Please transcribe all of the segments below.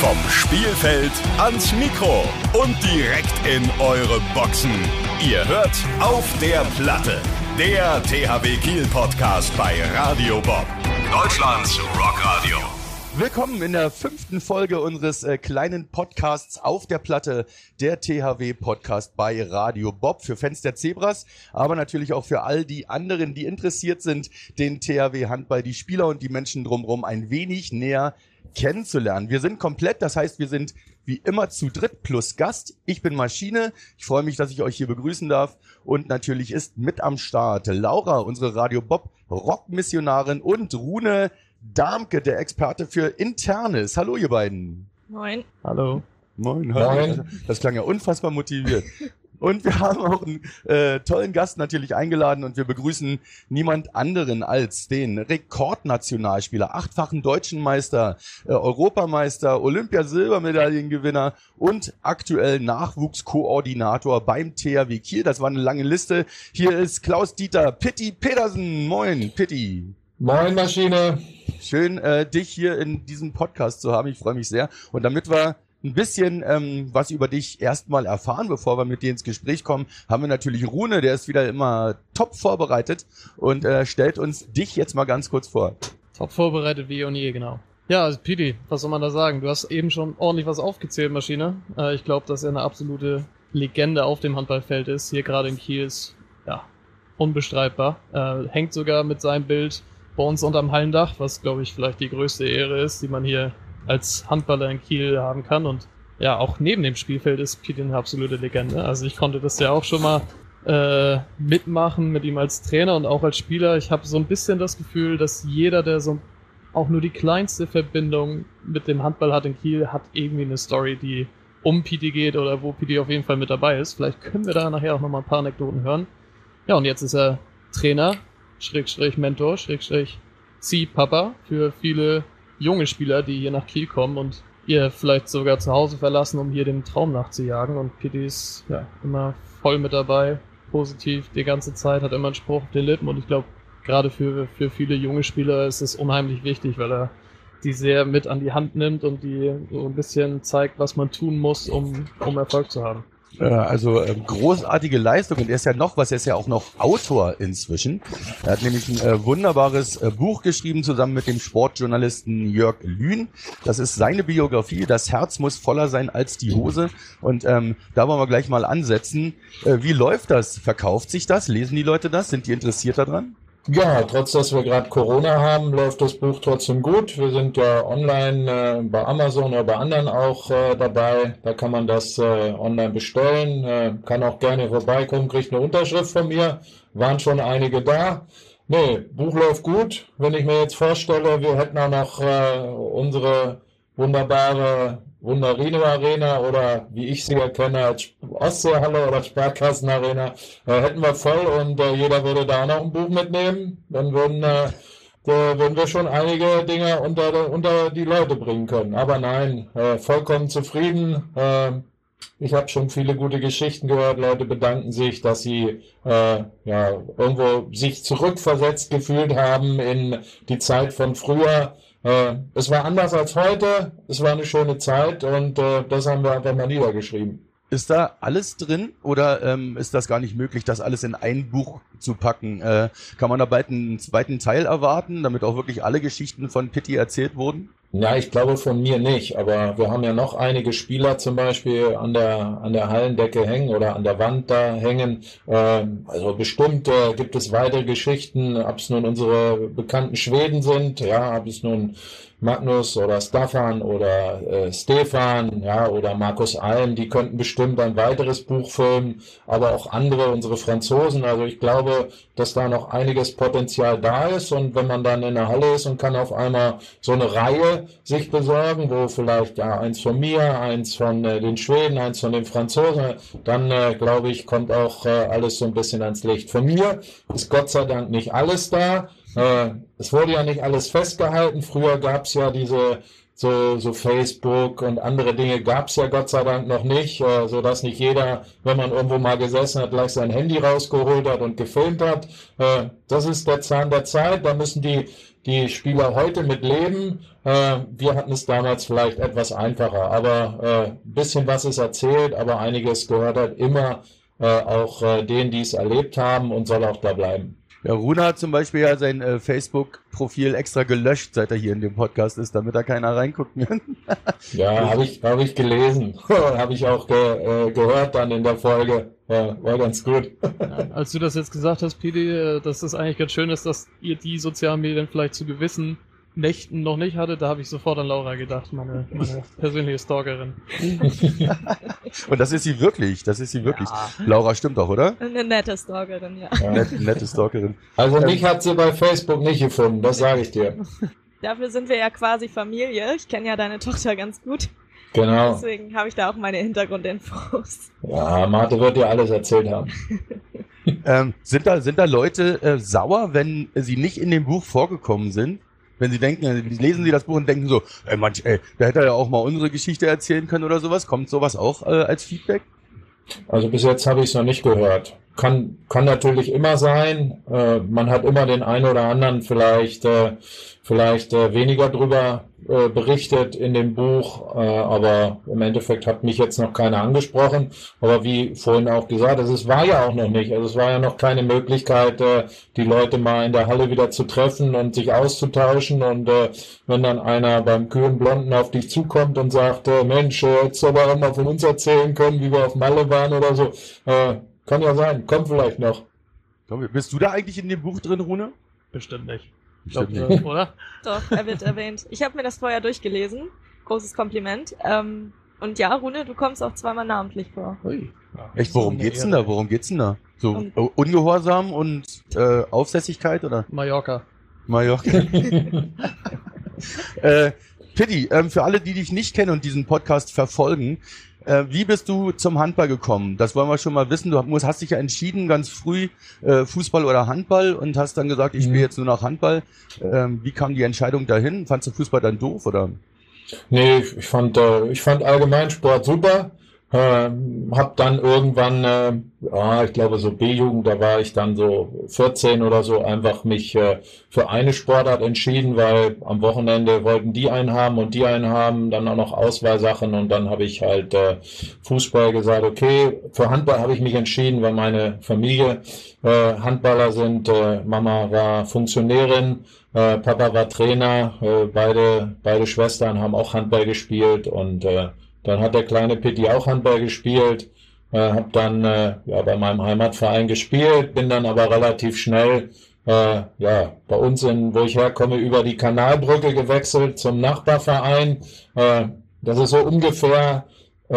Vom Spielfeld ans Mikro und direkt in eure Boxen. Ihr hört auf der Platte. Der THW Kiel Podcast bei Radio Bob. Deutschlands Rockradio. Willkommen in der fünften Folge unseres äh, kleinen Podcasts auf der Platte, der THW Podcast bei Radio Bob für Fans der Zebras, aber natürlich auch für all die anderen, die interessiert sind, den THW Handball, die Spieler und die Menschen drumherum ein wenig näher kennenzulernen. Wir sind komplett, das heißt, wir sind wie immer zu dritt plus Gast. Ich bin Maschine. Ich freue mich, dass ich euch hier begrüßen darf. Und natürlich ist mit am Start Laura, unsere Radio Bob Rockmissionarin und Rune Darmke, der Experte für Internes. Hallo, ihr beiden. Moin. Hallo. Moin, hallo. Das klang ja unfassbar motiviert. Und wir haben auch einen äh, tollen Gast natürlich eingeladen und wir begrüßen niemand anderen als den Rekordnationalspieler, achtfachen deutschen Meister, äh, Europameister, Olympiasilbermedaillengewinner und aktuell Nachwuchskoordinator beim THW Kiel. Das war eine lange Liste. Hier ist Klaus-Dieter Pitti Pedersen. Moin, Pitti. Moin, Maschine. Schön, äh, dich hier in diesem Podcast zu haben. Ich freue mich sehr. Und damit wir ein bisschen ähm, was über dich erstmal erfahren, bevor wir mit dir ins Gespräch kommen, haben wir natürlich Rune, der ist wieder immer top vorbereitet und äh, stellt uns dich jetzt mal ganz kurz vor. Top vorbereitet wie und je, genau. Ja, also Pidi, was soll man da sagen? Du hast eben schon ordentlich was aufgezählt, Maschine. Äh, ich glaube, dass er eine absolute Legende auf dem Handballfeld ist. Hier gerade in Kiel ist, ja, unbestreitbar. Äh, hängt sogar mit seinem Bild bei uns unterm Hallendach, was glaube ich vielleicht die größte Ehre ist, die man hier als Handballer in Kiel haben kann. Und ja, auch neben dem Spielfeld ist Pete eine absolute Legende. Also ich konnte das ja auch schon mal äh, mitmachen mit ihm als Trainer und auch als Spieler. Ich habe so ein bisschen das Gefühl, dass jeder, der so auch nur die kleinste Verbindung mit dem Handball hat in Kiel, hat irgendwie eine Story, die um Pete geht oder wo Pete auf jeden Fall mit dabei ist. Vielleicht können wir da nachher auch nochmal ein paar Anekdoten hören. Ja, und jetzt ist er Trainer Schrägstrich Mentor, Schrägstrich Ziehpapa für viele junge Spieler, die hier nach Kiel kommen und ihr vielleicht sogar zu Hause verlassen, um hier dem Traum nachzujagen. Und Kitty ist ja immer voll mit dabei, positiv die ganze Zeit, hat immer einen Spruch auf den Lippen und ich glaube, gerade für, für viele junge Spieler ist es unheimlich wichtig, weil er die sehr mit an die Hand nimmt und die so ein bisschen zeigt, was man tun muss, um, um Erfolg zu haben. Äh, also äh, großartige Leistung und er ist ja noch was, er ist ja auch noch Autor inzwischen. Er hat nämlich ein äh, wunderbares äh, Buch geschrieben zusammen mit dem Sportjournalisten Jörg Lühn. Das ist seine Biografie, das Herz muss voller sein als die Hose und ähm, da wollen wir gleich mal ansetzen. Äh, wie läuft das? Verkauft sich das? Lesen die Leute das? Sind die interessiert daran? Ja, trotz dass wir gerade Corona haben, läuft das Buch trotzdem gut. Wir sind ja online äh, bei Amazon oder bei anderen auch äh, dabei. Da kann man das äh, online bestellen. Äh, kann auch gerne vorbeikommen, kriegt eine Unterschrift von mir. Waren schon einige da. Nee, Buch läuft gut. Wenn ich mir jetzt vorstelle, wir hätten auch noch äh, unsere wunderbare Wunderino Arena oder wie ich sie erkenne als Ostseehalle oder Sparkassenarena, äh, hätten wir voll und äh, jeder würde da noch ein Buch mitnehmen. Dann würden, äh, würden wir schon einige Dinge unter, unter die Leute bringen können. Aber nein, äh, vollkommen zufrieden. Äh, ich habe schon viele gute Geschichten gehört. Leute bedanken sich, dass sie äh, ja irgendwo sich zurückversetzt gefühlt haben in die Zeit von früher äh, es war anders als heute, es war eine schöne Zeit und äh, das haben wir einfach mal niedergeschrieben. Ist da alles drin oder ähm, ist das gar nicht möglich, das alles in ein Buch zu packen? Äh, kann man da bald einen zweiten Teil erwarten, damit auch wirklich alle Geschichten von Pitti erzählt wurden? Ja, ich glaube von mir nicht, aber wir haben ja noch einige Spieler zum Beispiel an der, an der Hallendecke hängen oder an der Wand da hängen. Ähm, also bestimmt äh, gibt es weitere Geschichten, ob es nun unsere bekannten Schweden sind, ja, ob es nun Magnus oder Staffan oder äh, Stefan, ja, oder Markus Alm, die könnten bestimmt ein weiteres Buch filmen, aber auch andere, unsere Franzosen. Also ich glaube, dass da noch einiges Potenzial da ist und wenn man dann in der Halle ist und kann auf einmal so eine Reihe sich besorgen, wo vielleicht ja eins von mir, eins von äh, den Schweden, eins von den Franzosen, dann äh, glaube ich, kommt auch äh, alles so ein bisschen ans Licht. Von mir ist Gott sei Dank nicht alles da. Äh, es wurde ja nicht alles festgehalten. Früher gab es ja diese so, so Facebook und andere Dinge gab es ja Gott sei Dank noch nicht, äh, so dass nicht jeder, wenn man irgendwo mal gesessen hat, gleich sein Handy rausgeholt hat und gefilmt hat. Äh, das ist der Zahn der Zeit. Da müssen die die Spieler heute mit leben. Äh, wir hatten es damals vielleicht etwas einfacher, aber äh, ein bisschen was ist erzählt, aber einiges gehört halt immer äh, auch äh, denen, die es erlebt haben und soll auch da bleiben. Ja, Rune hat zum Beispiel ja sein äh, Facebook-Profil extra gelöscht, seit er hier in dem Podcast ist, damit da keiner reinguckt mehr. ja, habe ich, hab ich gelesen. habe ich auch ge, äh, gehört dann in der Folge. Ja, war ganz gut. als du das jetzt gesagt hast, Pidi, äh, dass es eigentlich ganz schön ist, dass ihr die sozialen Medien vielleicht zu gewissen Nächten noch nicht hatte, da habe ich sofort an Laura gedacht, meine, meine persönliche Stalkerin. Und das ist sie wirklich, das ist sie wirklich. Ja. Laura stimmt doch, oder? Eine nette Stalkerin, ja. ja. Nette, nette Stalkerin. Also mich hat sie bei Facebook nicht gefunden, das sage ich dir. Dafür sind wir ja quasi Familie. Ich kenne ja deine Tochter ganz gut. Genau. Deswegen habe ich da auch meine Hintergrundinfos. Ja, Marte wird dir alles erzählt haben. ähm, sind, da, sind da Leute äh, sauer, wenn sie nicht in dem Buch vorgekommen sind? Wenn sie denken, lesen sie das Buch und denken so, ey, manch, ey, da hätte er ja auch mal unsere Geschichte erzählen können oder sowas. Kommt sowas auch äh, als Feedback? Also bis jetzt habe ich es noch nicht gehört. Kann, kann natürlich immer sein. Äh, man hat immer den einen oder anderen vielleicht, äh, vielleicht äh, weniger drüber äh, berichtet in dem Buch, äh, aber im Endeffekt hat mich jetzt noch keiner angesprochen. Aber wie vorhin auch gesagt, es war ja auch noch nicht, also es war ja noch keine Möglichkeit, äh, die Leute mal in der Halle wieder zu treffen und sich auszutauschen. Und wenn dann einer beim kühlen Blonden auf dich zukommt und sagt, Mensch, hättest du aber auch mal von uns erzählen können, wie wir auf Malle waren oder so, kann ja sein, kommt vielleicht noch. Bist du da eigentlich in dem Buch drin, Rune? Bestimmt nicht. Glaub, nicht. oder? Doch, er wird erwähnt. Ich habe mir das vorher durchgelesen. Großes Kompliment. Ähm, und ja, Rune, du kommst auch zweimal namentlich vor. Ui. Ja, Echt, worum geht's denn da? Worum geht's denn da? So um, Ungehorsam und äh, Aufsässigkeit oder? Mallorca. Mallorca. äh, Pitti, ähm, für alle, die dich nicht kennen und diesen Podcast verfolgen, äh, wie bist du zum Handball gekommen? Das wollen wir schon mal wissen. Du musst, hast dich ja entschieden, ganz früh äh, Fußball oder Handball und hast dann gesagt, ich mhm. will jetzt nur noch Handball. Ähm, wie kam die Entscheidung dahin? Fandst du Fußball dann doof oder? Nee, ich fand, äh, ich fand allgemein Sport super. Ähm, hab dann irgendwann, äh, ja, ich glaube so B-Jugend, da war ich dann so 14 oder so, einfach mich äh, für eine Sportart entschieden, weil am Wochenende wollten die einen haben und die einen haben, dann auch noch Auswahlsachen und dann habe ich halt äh, Fußball gesagt, okay, für Handball habe ich mich entschieden, weil meine Familie äh, Handballer sind, äh, Mama war Funktionärin, äh, Papa war Trainer, äh, beide, beide Schwestern haben auch Handball gespielt und äh, dann hat der kleine Pitti auch Handball gespielt, äh, habe dann äh, ja, bei meinem Heimatverein gespielt, bin dann aber relativ schnell äh, ja, bei uns, in, wo ich herkomme, über die Kanalbrücke gewechselt zum Nachbarverein. Äh, das ist so ungefähr, äh,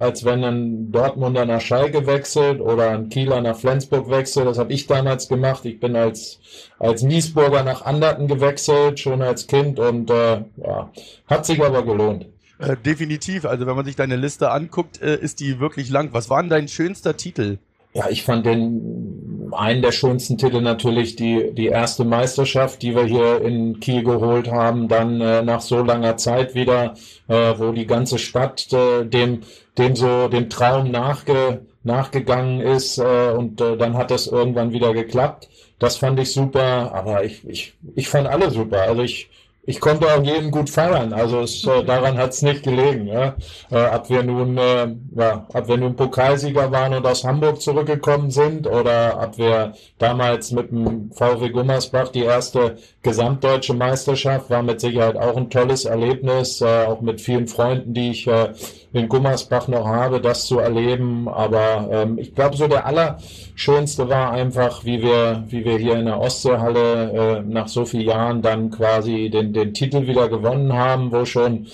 als wenn ein Dortmunder nach Schalke wechselt oder ein Kieler nach Flensburg wechselt. Das habe ich damals gemacht. Ich bin als, als Niesburger nach Anderten gewechselt, schon als Kind und äh, ja, hat sich aber gelohnt. Äh, definitiv. Also wenn man sich deine Liste anguckt, äh, ist die wirklich lang. Was war denn dein schönster Titel? Ja, ich fand den einen der schönsten Titel natürlich die die erste Meisterschaft, die wir hier in Kiel geholt haben, dann äh, nach so langer Zeit wieder, äh, wo die ganze Stadt äh, dem dem so dem Traum nachge, nachgegangen ist äh, und äh, dann hat das irgendwann wieder geklappt. Das fand ich super, aber ich ich ich fand alle super. Also ich ich konnte auch jeden gut feiern. Also es, äh, daran hat es nicht gelegen. Ja? Äh, ob wir nun, äh, ja, ob wir nun Pokalsieger waren und aus Hamburg zurückgekommen sind oder ob wir damals mit dem VW Gummersbach die erste gesamtdeutsche Meisterschaft war mit Sicherheit auch ein tolles Erlebnis, äh, auch mit vielen Freunden, die ich äh, in Gummersbach noch habe, das zu erleben. Aber ähm, ich glaube, so der Allerschönste war einfach, wie wir, wie wir hier in der Ostseehalle äh, nach so vielen Jahren dann quasi den, den Titel wieder gewonnen haben, wo schon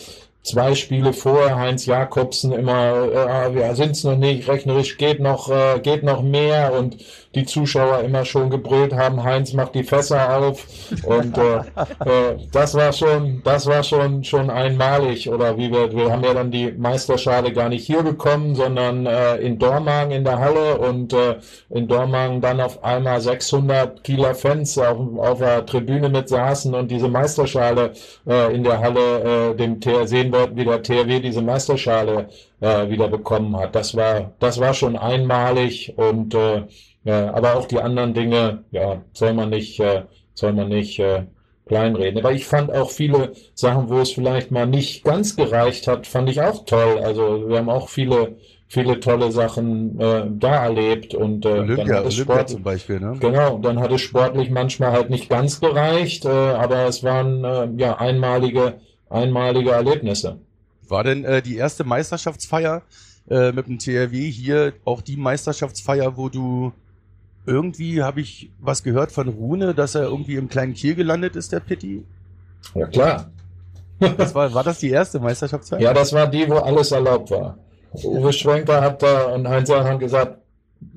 zwei Spiele vorher Heinz Jakobsen immer, äh, wir sind es noch nicht, rechnerisch geht noch, äh, geht noch mehr und die Zuschauer immer schon gebrüllt haben, Heinz macht die Fässer auf. Und äh, äh, das war schon, das war schon schon einmalig. Oder wie wir, wir haben ja dann die Meisterschale gar nicht hier bekommen, sondern äh, in Dormagen in der Halle. Und äh, in Dormagen dann auf einmal 600 Kieler Fans auf, auf der Tribüne mit saßen und diese Meisterschale äh, in der Halle äh, dem TR sehen wollten, wie der TRW diese Meisterschale äh, wieder bekommen hat. Das war, das war schon einmalig. Und äh, aber auch die anderen Dinge, ja, soll man nicht, äh, soll man nicht äh, kleinreden. Aber ich fand auch viele Sachen, wo es vielleicht mal nicht ganz gereicht hat, fand ich auch toll. Also wir haben auch viele viele tolle Sachen äh, da erlebt und äh, Olympia, dann hat es Olympia Sport, zum Beispiel, ne? Genau, dann hat es sportlich manchmal halt nicht ganz gereicht, äh, aber es waren äh, ja einmalige, einmalige Erlebnisse. War denn äh, die erste Meisterschaftsfeier äh, mit dem TRW hier auch die Meisterschaftsfeier, wo du irgendwie habe ich was gehört von Rune, dass er irgendwie im kleinen Kiel gelandet ist, der Pitti? Ja klar. Das war, war das die erste Meisterschaftsfeier? Ja, das war die, wo alles erlaubt war. Uwe Schwenker hat da und Heinz haben gesagt,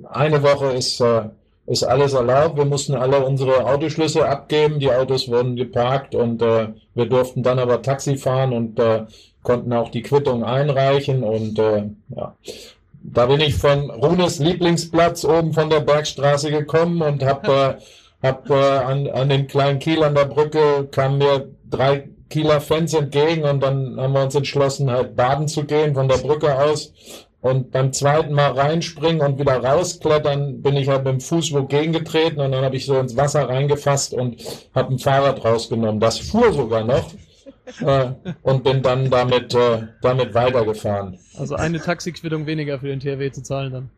eine Woche ist, äh, ist alles erlaubt. Wir mussten alle unsere Autoschlüsse abgeben. Die Autos wurden geparkt und äh, wir durften dann aber Taxi fahren und äh, konnten auch die Quittung einreichen und äh, ja. Da bin ich von Runes Lieblingsplatz oben von der Bergstraße gekommen und habe äh, hab, äh, an, an den kleinen Kiel an der Brücke kamen mir drei Kieler Fans entgegen und dann haben wir uns entschlossen, halt baden zu gehen von der Brücke aus. Und beim zweiten Mal reinspringen und wieder rausklettern, bin ich halt mit dem Fuß wogegen getreten und dann habe ich so ins Wasser reingefasst und habe ein Fahrrad rausgenommen. Das fuhr sogar noch äh, und bin dann damit, äh, damit weitergefahren. Also eine Taxiquittung weniger für den THW zu zahlen dann.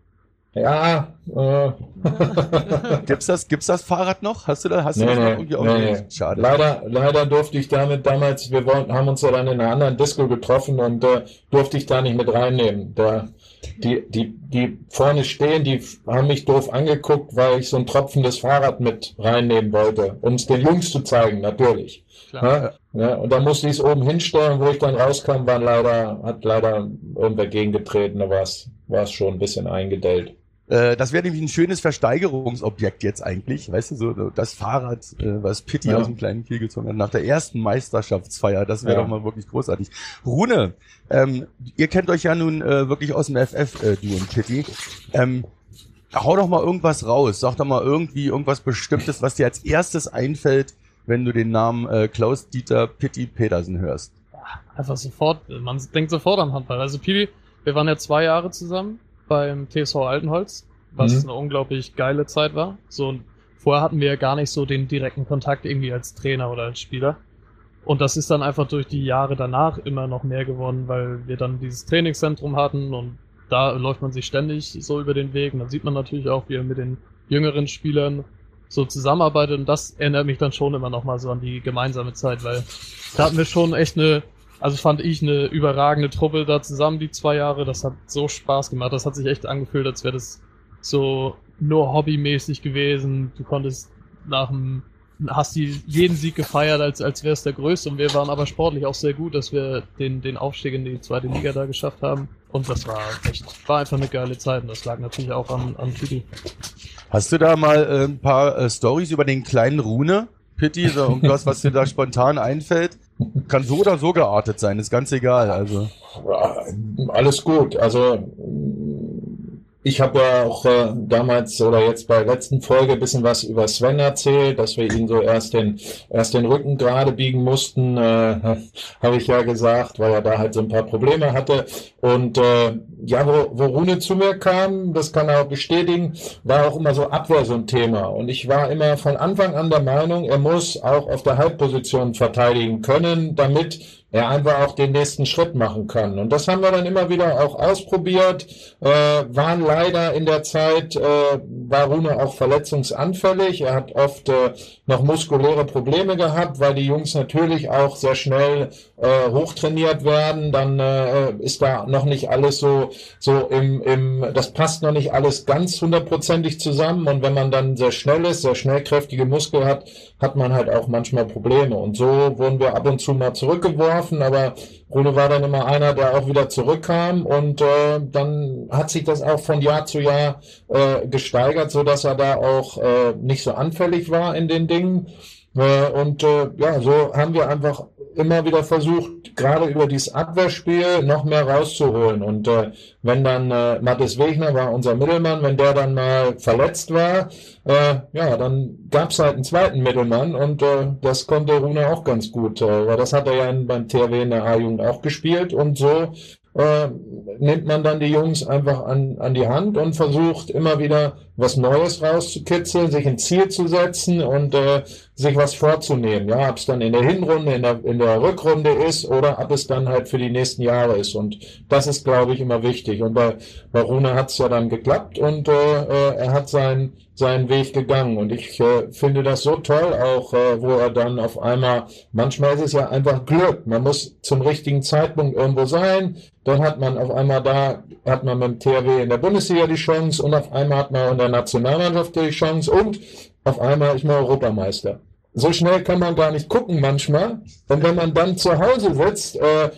Ja, äh, Gibt's das, gibt's das Fahrrad noch? Hast du da, hast du Nee, das noch nee, irgendwie nee, aufgelegt? nee. Schade. Leider, leider durfte ich damit damals, wir wollten, haben uns ja dann in einer anderen Disco getroffen und äh, durfte ich da nicht mit reinnehmen. Da, die, die, die vorne stehen, die haben mich doof angeguckt, weil ich so ein tropfendes Fahrrad mit reinnehmen wollte, um es den Jungs zu zeigen, natürlich. Klar. Ja, ja, und da musste ich es oben hinstellen, wo ich dann rauskam, waren leider, hat leider irgendwer gegengetreten, da war es war es schon ein bisschen eingedellt. Äh, das wäre nämlich ein schönes Versteigerungsobjekt jetzt eigentlich, weißt du, so das Fahrrad, äh, was Pitti Ja. aus dem kleinen Kiel gezogen hat, nach der ersten Meisterschaftsfeier, das wäre Ja. doch mal wirklich großartig. Rune, ähm, ihr kennt euch ja nun äh, wirklich aus dem FF, äh, du und Pitti. Ähm, hau doch mal irgendwas raus, sag doch mal irgendwie irgendwas Bestimmtes, was dir als erstes einfällt, wenn du den Namen äh, Klaus-Dieter Pitti Petersen hörst. Einfach sofort, man denkt sofort an Handball. Also Pibi, wir waren ja zwei Jahre zusammen beim TSV Altenholz, was Mhm. eine unglaublich geile Zeit war. So, und vorher hatten wir ja gar nicht so den direkten Kontakt irgendwie als Trainer oder als Spieler. Und das ist dann einfach durch die Jahre danach immer noch mehr geworden, weil wir dann dieses Trainingszentrum hatten und da läuft man sich ständig so über den Weg. Und dann sieht man natürlich auch, wie er mit den jüngeren Spielern so zusammenarbeitet. Und das erinnert mich dann schon immer noch mal so an die gemeinsame Zeit, weil da hatten wir schon echt eine, also fand ich eine überragende Truppe da zusammen, die zwei Jahre. Das hat so Spaß gemacht. Das hat sich echt angefühlt, als wäre das so nur hobbymäßig gewesen. Du konntest nach dem, hast die jeden Sieg gefeiert, als, als wäre es der größte. Und wir waren aber sportlich auch sehr gut, dass wir den, den Aufstieg in die zweite Liga da geschafft haben. Und das war echt, war einfach eine geile Zeit. Und das lag natürlich auch an, an Titi. Hast du da mal äh, ein paar äh, Stories über den kleinen Rune? Pitti, so irgendwas, was dir da spontan einfällt? Kann so oder so geartet sein, ist ganz egal. Also alles gut. Also ich habe ja auch äh, damals oder jetzt bei der letzten Folge ein bisschen was über Sven erzählt, dass wir ihn so erst den erst den Rücken gerade biegen mussten, äh, habe ich ja gesagt, weil er da halt so ein paar Probleme hatte. Und äh, ja, wo, wo Rune zu mir kam, das kann er auch bestätigen, war auch immer so Abwehr so ein Thema. Und ich war immer von Anfang an der Meinung, er muss auch auf der Halbposition verteidigen können, damit er einfach auch den nächsten Schritt machen kann. Und das haben wir dann immer wieder auch ausprobiert, äh, waren leider in der Zeit, äh, war Rune auch verletzungsanfällig. Er hat oft äh, noch muskuläre Probleme gehabt, weil die Jungs natürlich auch sehr schnell äh, hochtrainiert werden. Dann äh, ist da noch nicht alles so, so im, im, das passt noch nicht alles ganz hundertprozentig zusammen. Und wenn man dann sehr schnell ist, sehr schnellkräftige Muskel hat, hat man halt auch manchmal Probleme. Und so wurden wir ab und zu mal zurückgeworfen geworfen, aber Rune war dann immer einer, der auch wieder zurückkam und äh, dann hat sich das auch von Jahr zu Jahr äh, gesteigert, so dass er da auch äh, nicht so anfällig war in den Dingen. Äh, und äh, ja, so haben wir einfach immer wieder versucht, gerade über dieses Abwehrspiel noch mehr rauszuholen. Und äh, wenn dann äh, Mathis Wegner war unser Mittelmann, wenn der dann mal verletzt war, äh, ja, dann gab's halt einen zweiten Mittelmann und äh, das konnte Rune auch ganz gut, äh, weil das hat er ja in, beim THW in der A-Jugend auch gespielt und so äh, nimmt man dann die Jungs einfach an, an die Hand und versucht immer wieder was Neues rauszukitzeln, sich ein Ziel zu setzen und äh, sich was vorzunehmen. Ja, ob es dann in der Hinrunde, in der, in der Rückrunde ist oder ob es dann halt für die nächsten Jahre ist. Und das ist, glaube ich, immer wichtig. Und bei, bei Rune hat es ja dann geklappt und äh, äh, er hat seinen seinen Weg gegangen. Und ich äh, finde das so toll, auch äh, wo er dann auf einmal, manchmal ist es ja einfach Glück. Man muss zum richtigen Zeitpunkt irgendwo sein. Dann hat man auf einmal da, hat man mit dem THW in der Bundesliga die Chance und auf einmal hat man in der Nationalmannschaft die Chance und auf einmal ist man Europameister. So schnell kann man gar nicht gucken manchmal. Und wenn man dann zu Hause sitzt, äh,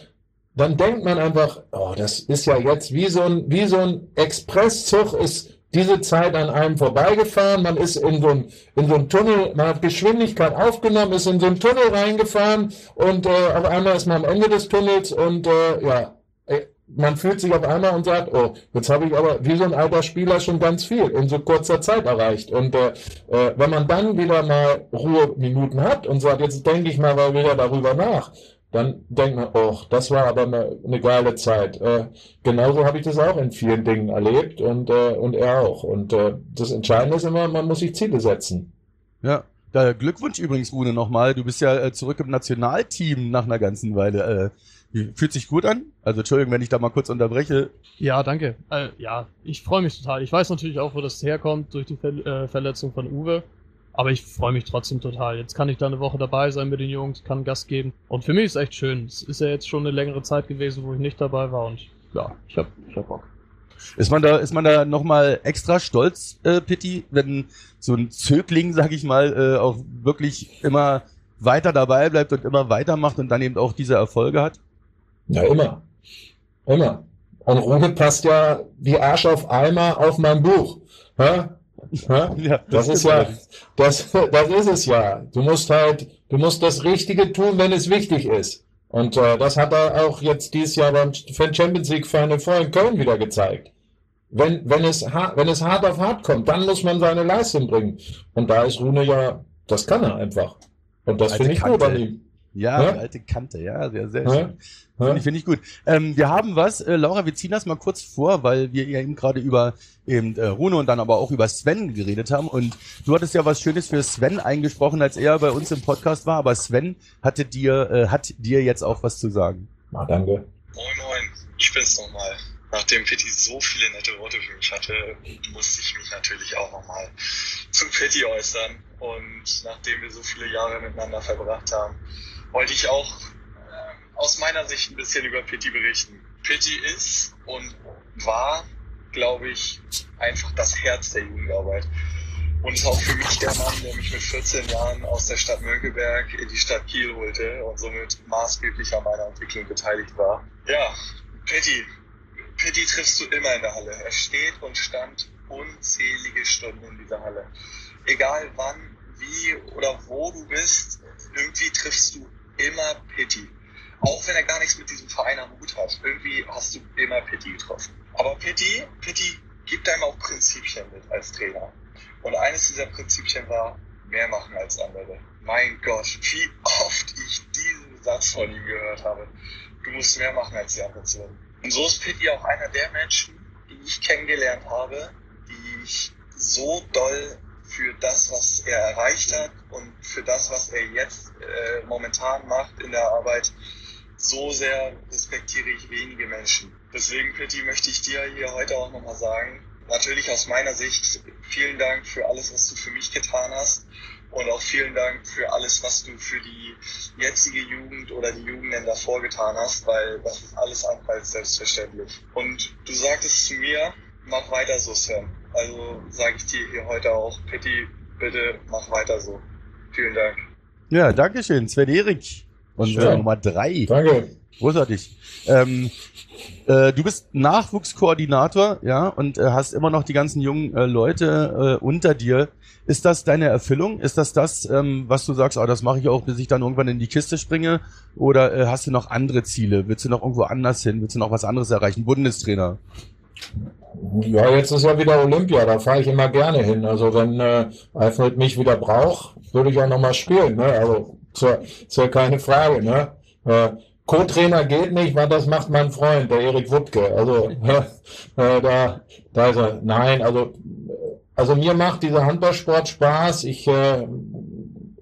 dann denkt man einfach, oh, das ist ja jetzt wie so ein, wie so ein Expresszug ist diese Zeit an einem vorbeigefahren, man ist in so ein, in so ein Tunnel, man hat Geschwindigkeit aufgenommen, ist in so ein Tunnel reingefahren und äh, auf einmal ist man am Ende des Tunnels und äh, ja, äh, man fühlt sich auf einmal und sagt, oh, jetzt habe ich aber wie so ein alter Spieler schon ganz viel in so kurzer Zeit erreicht. Und äh, äh, wenn man dann wieder mal Ruheminuten hat und sagt, jetzt denke ich mal wieder darüber nach, dann denkt man, oh, das war aber eine, eine geile Zeit. Äh, genauso habe ich das auch in vielen Dingen erlebt und, äh, und er auch. Und äh, das Entscheidende ist immer, man muss sich Ziele setzen. Ja. Da Glückwunsch übrigens, Rune, nochmal. Du bist ja äh, zurück im Nationalteam nach einer ganzen Weile. Äh, fühlt sich gut an? Also Entschuldigung, wenn ich da mal kurz unterbreche. Ja, danke. Äh, ja, ich freue mich total. Ich weiß natürlich auch, wo das herkommt durch die Ver äh, Verletzung von Uwe. Aber ich freue mich trotzdem total. Jetzt kann ich da eine Woche dabei sein mit den Jungs, kann Gast geben. Und für mich ist echt schön. Es ist ja jetzt schon eine längere Zeit gewesen, wo ich nicht dabei war. Und ja, ich hab, ich hab Bock. Ist man da, ist man da nochmal extra stolz, äh, Pitti, wenn so ein Zögling, sag ich mal, äh, auch wirklich immer weiter dabei bleibt und immer weitermacht und dann eben auch diese Erfolge hat? Ja, immer. Immer. Und Rune passt ja wie Arsch auf Eimer auf mein Buch. Ja? Ja, das, das ist ja, das, das ist es ja. Du musst halt, du musst das Richtige tun, wenn es wichtig ist. Und äh, das hat er auch jetzt dieses Jahr beim Champions League Final Four in Köln wieder gezeigt. Wenn, wenn, es, wenn es hart auf hart kommt, dann muss man seine Leistung bringen. Und da ist Rune ja, das kann er einfach. Und das finde ich gut an ihm. Ja, ja? alte Kante, ja, sehr, sehr ja? schön. Finde ich, find ich gut. Ähm, wir haben was, äh, Laura, wir ziehen das mal kurz vor, weil wir ja eben gerade über eben äh, Rune und dann aber auch über Sven geredet haben. Und du hattest ja was Schönes für Sven eingesprochen, als er bei uns im Podcast war. Aber Sven hatte dir, äh, hat dir jetzt auch was zu sagen. Na, danke. Moin, moin, ich bin's nochmal. Nachdem Pitti so viele nette Worte für mich hatte, musste ich mich natürlich auch nochmal zu Pitti äußern. Und nachdem wir so viele Jahre miteinander verbracht haben, wollte ich auch äh, aus meiner Sicht ein bisschen über Pitti berichten. Pitti ist und war, glaube ich, einfach das Herz der Jugendarbeit. Und ist auch für mich der Mann, der mich mit 14 Jahren aus der Stadt Mönckeberg in die Stadt Kiel holte und somit maßgeblich an meiner Entwicklung beteiligt war. Ja, Pitti. Pitti triffst du immer in der Halle. Er steht und stand unzählige Stunden in dieser Halle. Egal wann, wie oder wo du bist, irgendwie triffst du immer Pitti. Auch wenn er gar nichts mit diesem Verein am Hut hat. Irgendwie hast du immer Pitti getroffen. Aber Pitti, Pitti gibt einem auch Prinzipien mit als Trainer. Und eines dieser Prinzipien war, mehr machen als andere. Mein Gott, wie oft ich diesen Satz von ihm gehört habe. Du musst mehr machen als die anderen. Und so ist Pitti auch einer der Menschen, die ich kennengelernt habe, die ich so doll für das, was er erreicht hat und für das, was er jetzt äh, momentan macht in der Arbeit, so sehr respektiere ich wenige Menschen. Deswegen, Pitti, möchte ich dir hier heute auch nochmal sagen, natürlich aus meiner Sicht, vielen Dank für alles, was du für mich getan hast und auch vielen Dank für alles, was du für die jetzige Jugend oder die Jugenden davor getan hast, weil das ist alles andere als selbstverständlich. Und du sagtest zu mir, mach weiter so, Sven. Also sage ich dir hier heute auch, Pitti, bitte mach weiter so. Vielen Dank. Ja, danke schön, Sven Erik. Unsere Schön. Nummer drei. Danke. Großartig. Ähm, äh, du bist Nachwuchskoordinator, ja, und äh, hast immer noch die ganzen jungen äh, Leute äh, unter dir. Ist das deine Erfüllung? Ist das das, ähm, was du sagst, ah, das mache ich auch, bis ich dann irgendwann in die Kiste springe? Oder äh, hast du noch andere Ziele? Willst du noch irgendwo anders hin? Willst du noch was anderes erreichen? Bundestrainer. Ja, jetzt ist ja wieder Olympia, da fahre ich immer gerne hin. Also wenn äh, Alfred mich wieder braucht, würde ich auch nochmal spielen. Ne? Also ist ja keine Frage. Ne? Äh, Co-Trainer geht nicht, weil das macht mein Freund, der Erik Wuttke. Also äh, da, da ist er. Nein, also also mir macht dieser Handballsport Spaß. Ich äh,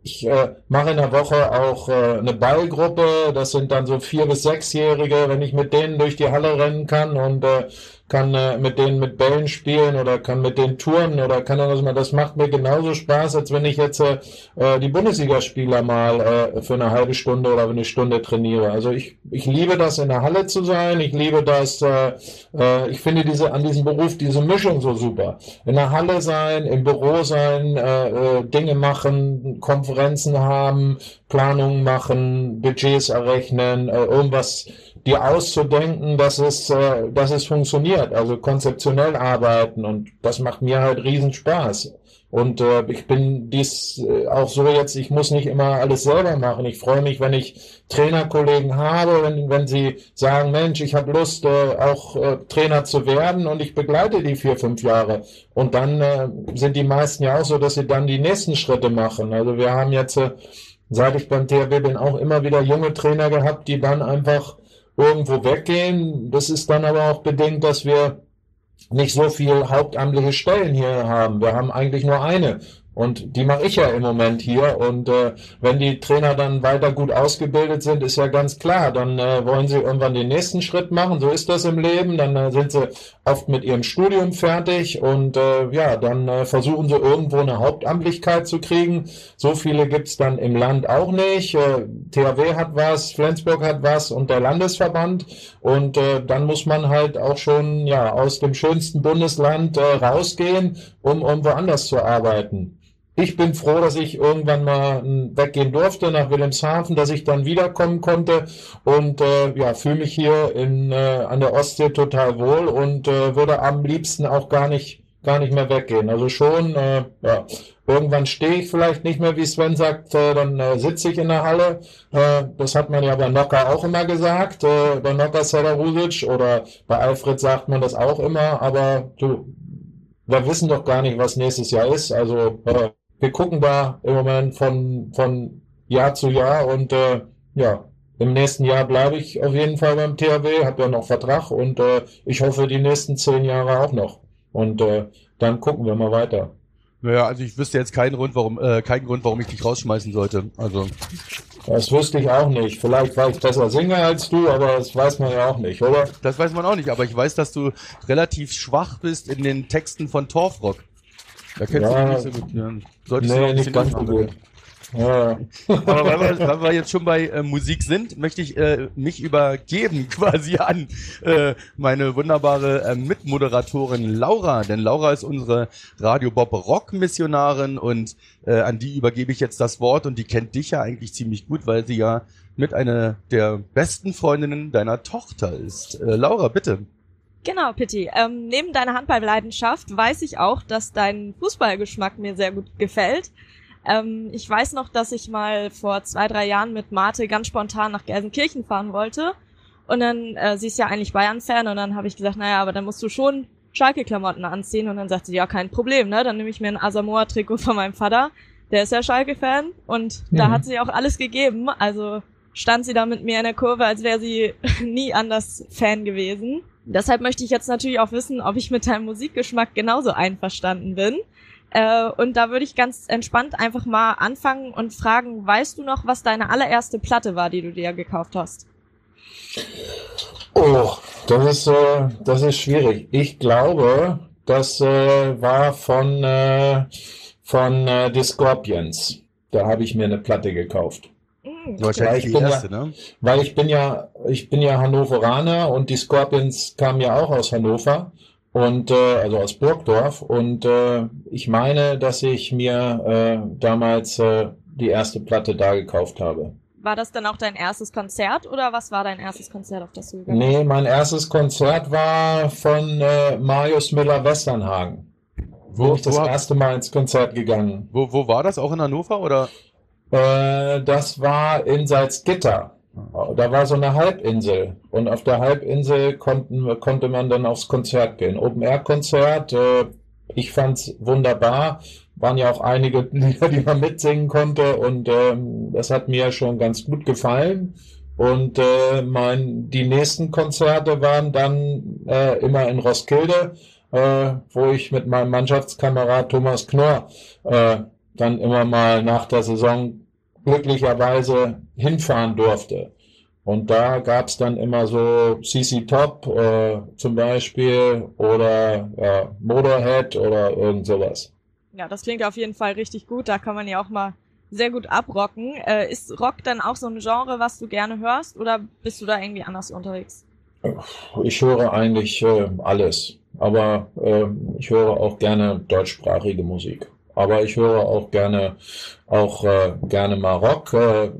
ich äh, mache in der Woche auch äh, eine Ballgruppe. Das sind dann so vier bis sechsjährige, wenn ich mit denen durch die Halle rennen kann und äh, kann äh, mit denen mit Bällen spielen oder kann mit denen touren oder kann das mal. Das macht mir genauso Spaß, als wenn ich jetzt äh, äh, die Bundesligaspieler mal äh, für eine halbe Stunde oder eine Stunde trainiere. Also ich ich liebe das in der Halle zu sein. Ich liebe das. Äh, äh, ich finde diese an diesem Beruf diese Mischung so super. In der Halle sein, im Büro sein, äh, äh, Dinge machen, Konferenzen haben, Planungen machen, Budgets errechnen, äh, irgendwas dir auszudenken, dass es, äh, dass es funktioniert, also konzeptionell arbeiten und das macht mir halt riesen Spaß. Und äh, ich bin dies äh, auch so jetzt, ich muss nicht immer alles selber machen. Ich freue mich, wenn ich Trainerkollegen habe, wenn, wenn sie sagen, Mensch, ich habe Lust, äh, auch äh, Trainer zu werden und ich begleite die vier, fünf Jahre. Und dann äh, sind die meisten ja auch so, dass sie dann die nächsten Schritte machen. Also wir haben jetzt, äh, seit ich beim THW bin, auch immer wieder junge Trainer gehabt, die dann einfach irgendwo weggehen. Das ist dann aber auch bedingt, dass wir nicht so viel hauptamtliche Stellen hier haben. Wir haben eigentlich nur eine. Und die mache ich ja im Moment hier. Und äh, wenn die Trainer dann weiter gut ausgebildet sind, ist ja ganz klar, dann äh, wollen sie irgendwann den nächsten Schritt machen. So ist das im Leben. Dann äh, sind sie oft mit ihrem Studium fertig und äh, ja, dann äh, versuchen sie irgendwo eine Hauptamtlichkeit zu kriegen. So viele gibt's dann im Land auch nicht. Äh, THW hat was, Flensburg hat was und der Landesverband. Und äh, dann muss man halt auch schon ja aus dem schönsten Bundesland äh, rausgehen, um irgendwo anders zu arbeiten. Ich bin froh, dass ich irgendwann mal hm, weggehen durfte nach Wilhelmshaven, dass ich dann wiederkommen konnte und äh, ja, fühle mich hier in, äh, an der Ostsee total wohl und äh, würde am liebsten auch gar nicht gar nicht mehr weggehen. Also schon, äh, ja, irgendwann stehe ich vielleicht nicht mehr, wie Sven sagt, äh, dann äh, sitze ich in der Halle. Äh, das hat man ja bei Nocker auch immer gesagt, äh, bei Nocker Selarusic oder bei Alfred sagt man das auch immer, aber du, wir wissen doch gar nicht, was nächstes Jahr ist. Also äh, wir gucken da im Moment von, von Jahr zu Jahr und äh, ja, im nächsten Jahr bleibe ich auf jeden Fall beim THW, habe ja noch Vertrag und äh, ich hoffe die nächsten zehn Jahre auch noch. Und äh, dann gucken wir mal weiter. Naja, also ich wüsste jetzt keinen Grund, warum, äh, keinen Grund, warum ich dich rausschmeißen sollte. Also Das wüsste ich auch nicht. Vielleicht, weil ich besser singe als du, aber das weiß man ja auch nicht, oder? das weiß man auch nicht, aber ich weiß, dass du relativ schwach bist in den Texten von Torfrock. Da kennst Ja. du dich nicht so gut. Ja. Solltest du noch Nee, ein nicht bisschen ganz so gut. Ja, Aber weil wir, weil wir jetzt schon bei äh, Musik sind, möchte ich äh, mich übergeben quasi an äh, meine wunderbare äh, Mitmoderatorin Laura. Denn Laura ist unsere Radio Bob Rock Missionarin und äh, an die übergebe ich jetzt das Wort und die kennt dich ja eigentlich ziemlich gut, weil sie ja mit einer der besten Freundinnen deiner Tochter ist. Äh, Laura, bitte. Genau, Pitti. Ähm, neben deiner Handballleidenschaft weiß ich auch, dass dein Fußballgeschmack mir sehr gut gefällt. Ähm, ich weiß noch, dass ich mal vor zwei, drei Jahren mit Marte ganz spontan nach Gelsenkirchen fahren wollte. Und dann, äh, sie ist ja eigentlich Bayern-Fan und dann habe ich gesagt, naja, aber dann musst du schon Schalke-Klamotten anziehen. Und dann sagt sie, ja, kein Problem, ne? Dann nehme ich mir ein Asamoah-Trikot von meinem Vater. Der ist ja Schalke-Fan und da Mhm. hat sie auch alles gegeben. Also stand sie da mit mir in der Kurve, als wäre sie nie anders Fan gewesen. Deshalb möchte ich jetzt natürlich auch wissen, ob ich mit deinem Musikgeschmack genauso einverstanden bin. Äh, und da würde ich ganz entspannt einfach mal anfangen und fragen, weißt du noch, was deine allererste Platte war, die du dir gekauft hast? Oh, das ist, äh, das ist schwierig. Ich glaube, das äh, war von, äh, von äh, The Scorpions. Da habe ich mir eine Platte gekauft. Wahrscheinlich ich die bin ja- erste, ne? Weil ich bin ja, ich bin ja Hannoveraner und die Scorpions kamen ja auch aus Hannover und äh, also aus Burgdorf und äh, ich meine, dass ich mir äh, damals äh, die erste Platte da gekauft habe. war das dann auch dein erstes Konzert oder was war dein erstes Konzert, auf das du gegangen bist? Nee, mein erstes Konzert war von äh, Marius Müller-Westernhagen. Wo, bin ich das wo, erste Mal ins Konzert gegangen. Wo, wo war das? Auch in Hannover oder? Äh, das war in Salzgitter. Da war so eine Halbinsel und auf der Halbinsel konnten, konnte man dann aufs Konzert gehen. Open-Air-Konzert, äh, ich fand's wunderbar. Waren ja auch einige Lieder, die man mitsingen konnte und ähm, das hat mir schon ganz gut gefallen. Und äh, mein, die nächsten Konzerte waren dann äh, immer in Roskilde, äh, wo ich mit meinem Mannschaftskamerad Thomas Knorr äh, dann immer mal nach der Saison glücklicherweise hinfahren durfte. Und da gab's dann immer so CC Top äh, zum Beispiel oder ja, Motorhead oder irgend sowas. Ja, das klingt auf jeden Fall richtig gut. Da kann man ja auch mal sehr gut abrocken. Äh, ist Rock dann auch so ein Genre, was du gerne hörst oder bist du da irgendwie anders unterwegs? Ich höre eigentlich äh, alles, aber äh, ich höre auch gerne deutschsprachige Musik aber ich höre auch gerne auch äh, gerne mal Rock. Äh,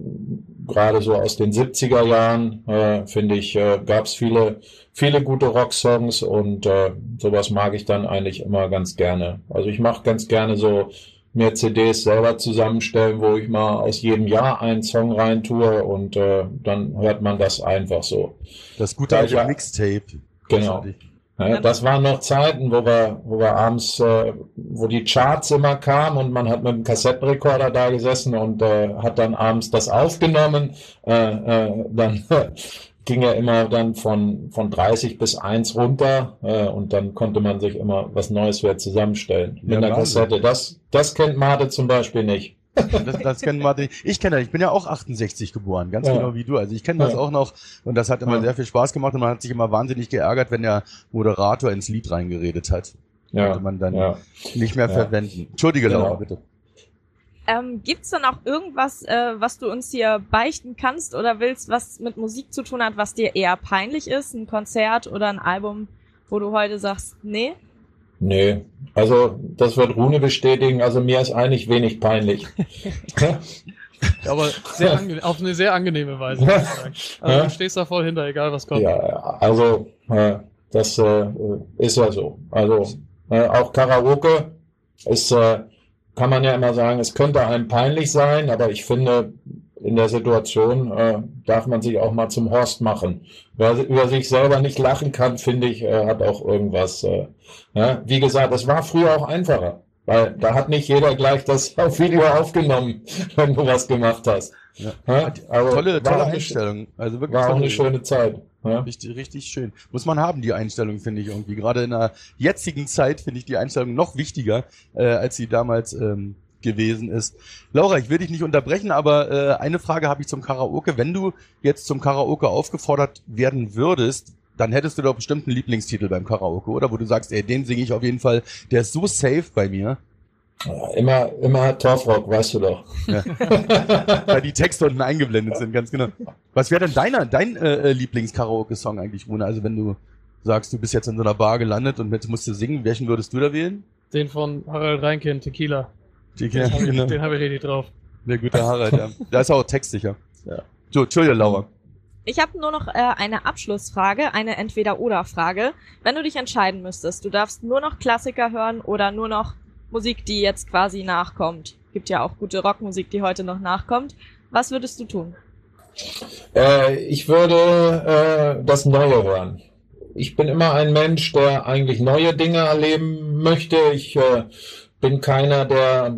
Gerade so aus den 70er Jahren äh, finde ich, äh, gab es viele viele gute Rocksongs und äh, sowas mag ich dann eigentlich immer ganz gerne. Also ich mache ganz gerne so mir CDs selber zusammenstellen, wo ich mal aus jedem Jahr einen Song rein tue und äh, dann hört man das einfach so. Das gute alte Mixtape. Genau. Ja, das waren noch Zeiten, wo wir, wo wir abends, äh, wo die Charts immer kamen und man hat mit dem Kassettenrekorder da gesessen und äh, hat dann abends das aufgenommen. Äh, äh, dann ging er immer dann von, von 30 bis 1 runter äh, und dann konnte man sich immer was Neues wieder zusammenstellen. Mit ja, einer Kassette. Das, das kennt Mate zum Beispiel nicht. Das, das kennen Martin. Ich kenne das. Ich bin ja auch 68 geboren, ganz ja. genau wie du. Also ich kenne das ja. auch noch und das hat immer ja. sehr viel Spaß gemacht und man hat sich immer wahnsinnig geärgert, wenn der Moderator ins Lied reingeredet hat. Ja. Konnte man dann nicht mehr verwenden. Entschuldige, genau. Laura, bitte. Ähm, gibt's dann auch irgendwas, äh, was du uns hier beichten kannst oder willst, was mit Musik zu tun hat, was dir eher peinlich ist? Ein Konzert oder ein Album, wo du heute sagst, nee? Nee, also das wird Rune bestätigen. Also mir ist eigentlich wenig peinlich. Aber auf eine sehr angenehme Weise. Also du stehst da voll hinter, egal was kommt. Ja, also äh, das äh, ist ja so. Also äh, auch Karaoke ist, äh, kann man ja immer sagen, es könnte einem peinlich sein, aber ich finde, in der Situation äh, darf man sich auch mal zum Horst machen. Wer über sich selber nicht lachen kann, finde ich, äh, hat auch irgendwas. Äh, ja? Wie gesagt, es war früher auch einfacher, weil da hat nicht jeder gleich das auf Video aufgenommen, wenn du was gemacht hast. Ja. Ja? Also, tolle, tolle Einstellung. Also wirklich war auch eine schöne Zeit. Ja? Richtig, richtig schön. Muss man haben, die Einstellung, finde ich irgendwie. Gerade in der jetzigen Zeit finde ich die Einstellung noch wichtiger, äh, als sie damals ähm, gewesen ist. Laura, ich will dich nicht unterbrechen, aber äh, eine Frage habe ich zum Karaoke. Wenn du jetzt zum Karaoke aufgefordert werden würdest, dann hättest du doch bestimmt einen Lieblingstitel beim Karaoke, oder? Wo du sagst, ey, den singe ich auf jeden Fall, der ist so safe bei mir. Ja, immer, immer Torfrock, weißt du doch. Ja. Weil die Texte unten eingeblendet sind, ganz genau. Was wäre denn deiner, dein äh, Lieblings-Karaoke-Song eigentlich, Rune? Also wenn du sagst, du bist jetzt in so einer Bar gelandet und jetzt musst du singen, welchen würdest du da wählen? Den von Harald Reinken, Tequila. Die, den habe genau. hab ich richtig drauf. Der gute Harald, ja. Da ist auch textsicher. Ja. So, Entschuldigung, Laura. Ich habe nur noch äh, eine Abschlussfrage, eine Entweder-Oder-Frage. Wenn du dich entscheiden müsstest, du darfst nur noch Klassiker hören oder nur noch Musik, die jetzt quasi nachkommt. Gibt ja auch gute Rockmusik, die heute noch nachkommt. Was würdest du tun? Äh, ich würde äh, das Neue hören. Ich bin immer ein Mensch, der eigentlich neue Dinge erleben möchte. Ich äh, bin keiner, der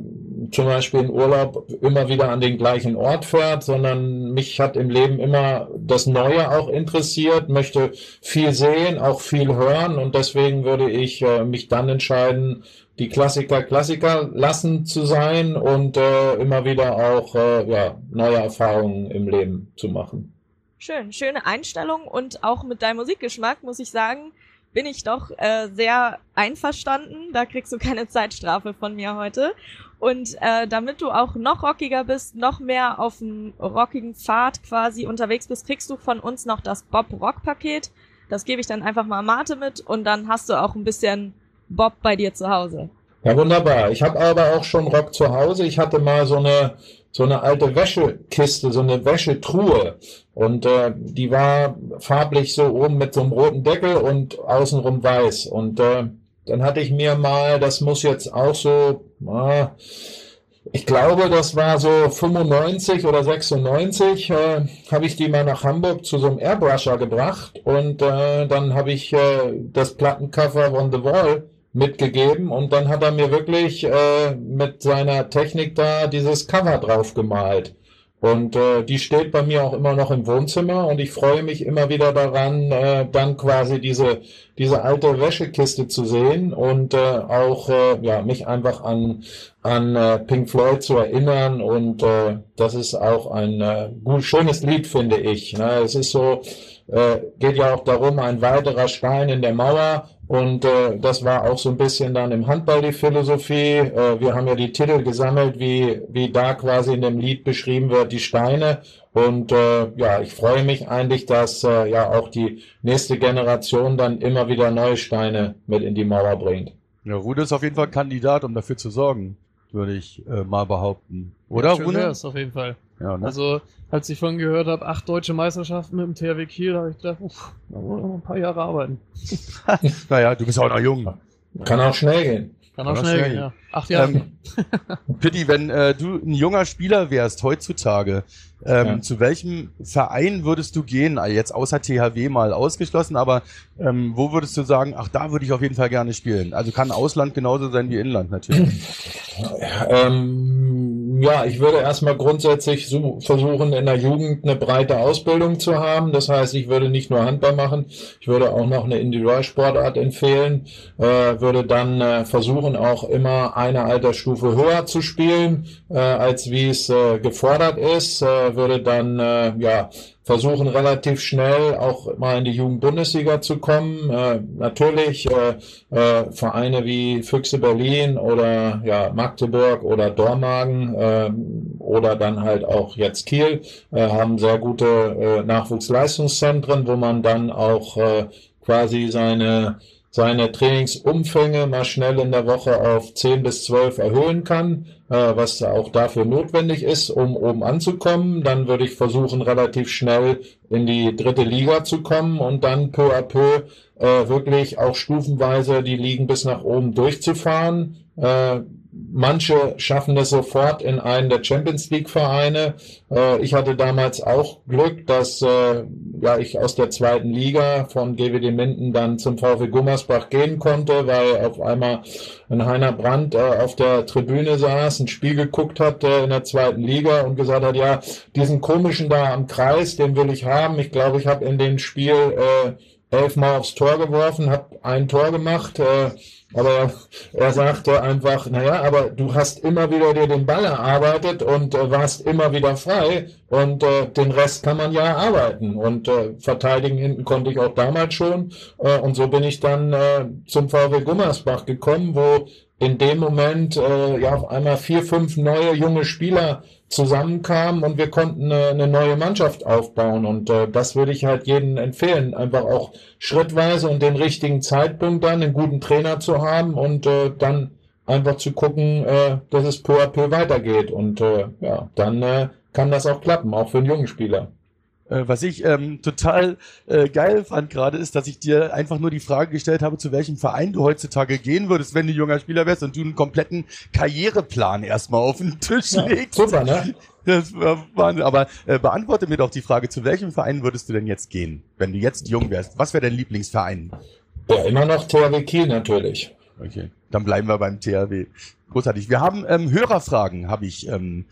zum Beispiel in Urlaub immer wieder an den gleichen Ort fährt, sondern mich hat im Leben immer das Neue auch interessiert, möchte viel sehen, auch viel hören und deswegen würde ich äh, mich dann entscheiden, die Klassiker Klassiker lassen zu sein und äh, immer wieder auch äh, ja, neue Erfahrungen im Leben zu machen. Schön, schöne Einstellung und auch mit deinem Musikgeschmack muss ich sagen, bin ich doch äh, sehr einverstanden. Da kriegst du keine Zeitstrafe von mir heute. Und äh, damit du auch noch rockiger bist, noch mehr auf dem rockigen Pfad quasi unterwegs bist, kriegst du von uns noch das Bob Rock Paket. Das gebe ich dann einfach mal Mate mit und dann hast du auch ein bisschen Bob bei dir zu Hause. Ja, wunderbar. Ich habe aber auch schon Rock zu Hause. Ich hatte mal so eine so eine alte Wäschekiste, so eine Wäschetruhe. Und äh, die war farblich so oben mit so einem roten Deckel und außenrum weiß. Und äh, dann hatte ich mir mal, das muss jetzt auch so, äh, ich glaube, das war so 95 oder 96, äh, habe ich die mal nach Hamburg zu so einem Airbrusher gebracht und äh, dann habe ich äh, das Plattencover von The Wall mitgegeben und dann hat er mir wirklich äh, mit seiner Technik da dieses Cover drauf gemalt. Und äh, die steht bei mir auch immer noch im Wohnzimmer und ich freue mich immer wieder daran, äh, dann quasi diese, diese alte Wäschekiste zu sehen und äh, auch äh, ja, mich einfach an, an äh, Pink Floyd zu erinnern. Und äh, das ist auch ein äh, gut, schönes Lied, finde ich. Ne? Es ist so, äh, geht ja auch darum, ein weiterer Stein in der Mauer und äh, das war auch so ein bisschen dann im Handball die Philosophie. Äh, wir haben ja die Titel gesammelt, wie, wie da quasi in dem Lied beschrieben wird, die Steine. Und äh, ja, ich freue mich eigentlich, dass äh, ja auch die nächste Generation dann immer wieder neue Steine mit in die Mauer bringt. Ja, Rude ist auf jeden Fall Kandidat, um dafür zu sorgen, würde ich äh, mal behaupten. Oder, ja, Rune? Auf jeden Fall. Ja, ne? Also, als ich vorhin gehört habe, acht deutsche Meisterschaften mit dem THW Kiel, da habe ich gedacht, uff, da wollen wir noch ein paar Jahre arbeiten. naja, du bist auch noch jung. Kann auch schnell gehen. Kann auch Kann auch schnell schnell gehen, ja. Acht Jahre. Ähm, Pitti, wenn äh, du ein junger Spieler wärst heutzutage, ähm, Ja. zu welchem Verein würdest du gehen? Also Jetzt außer THW mal ausgeschlossen, aber ähm, wo würdest du sagen, ach, da würde ich auf jeden Fall gerne spielen? Also kann Ausland genauso sein wie Inland natürlich. Ähm, ja, ich würde erstmal grundsätzlich versuchen, in der Jugend eine breite Ausbildung zu haben. Das heißt, ich würde nicht nur Handball machen, ich würde auch noch eine Individualsportart empfehlen, äh, würde dann äh, versuchen, auch immer eine Altersstufe höher zu spielen, äh, als wie es äh, gefordert ist, äh, würde dann äh, ja versuchen relativ schnell auch mal in die Jugendbundesliga zu kommen. Äh, natürlich äh, äh, Vereine wie Füchse Berlin oder ja Magdeburg oder Dormagen äh, oder dann halt auch jetzt Kiel äh, haben sehr gute äh, Nachwuchsleistungszentren, wo man dann auch äh, quasi seine seine Trainingsumfänge mal schnell in der Woche auf 10 bis 12 erhöhen kann, äh, was auch dafür notwendig ist, um oben anzukommen. Dann würde ich versuchen, relativ schnell in die dritte Liga zu kommen und dann peu à peu äh, wirklich auch stufenweise die Ligen bis nach oben durchzufahren. Äh, Manche schaffen es sofort in einen der Champions League Vereine. Äh, ich hatte damals auch Glück, dass äh, ja ich aus der zweiten Liga von GWD Minden dann zum VfB Gummersbach gehen konnte, weil auf einmal ein Heiner Brandt äh, auf der Tribüne saß, ein Spiel geguckt hat in der zweiten Liga und gesagt hat, ja, diesen komischen da am Kreis, den will ich haben. Ich glaube, ich habe in dem Spiel elfmal aufs Tor geworfen, habe ein Tor gemacht. Äh, aber er sagte einfach, naja, aber du hast immer wieder dir den Ball erarbeitet und äh, warst immer wieder frei und äh, den Rest kann man ja erarbeiten. Und äh, verteidigen hinten konnte ich auch damals schon. Äh, und so bin ich dann äh, zum VW Gummersbach gekommen, wo in dem Moment äh, ja auf einmal vier, fünf neue junge Spieler zusammenkamen und wir konnten eine, eine neue Mannschaft aufbauen. Und äh, das würde ich halt jedem empfehlen, einfach auch schrittweise und den richtigen Zeitpunkt dann, einen guten Trainer zu haben und äh, dann einfach zu gucken, äh, dass es peu à peu weitergeht. Und äh, ja, dann äh, kann das auch klappen, auch für einen jungen Spieler. Äh, was ich ähm, total äh, geil fand gerade ist, dass ich dir einfach nur die Frage gestellt habe, zu welchem Verein du heutzutage gehen würdest, wenn du junger Spieler wärst und du einen kompletten Karriereplan erstmal auf den Tisch Ja, legst. super, ne? Das war Wahnsinn. Aber äh, beantworte mir doch die Frage, zu welchem Verein würdest du denn jetzt gehen, wenn du jetzt jung wärst? Was wäre dein Lieblingsverein? Ja, immer noch THW Kiel natürlich. Okay, dann bleiben wir beim THW. Großartig. Wir haben ähm, Hörerfragen, habe ich ähm,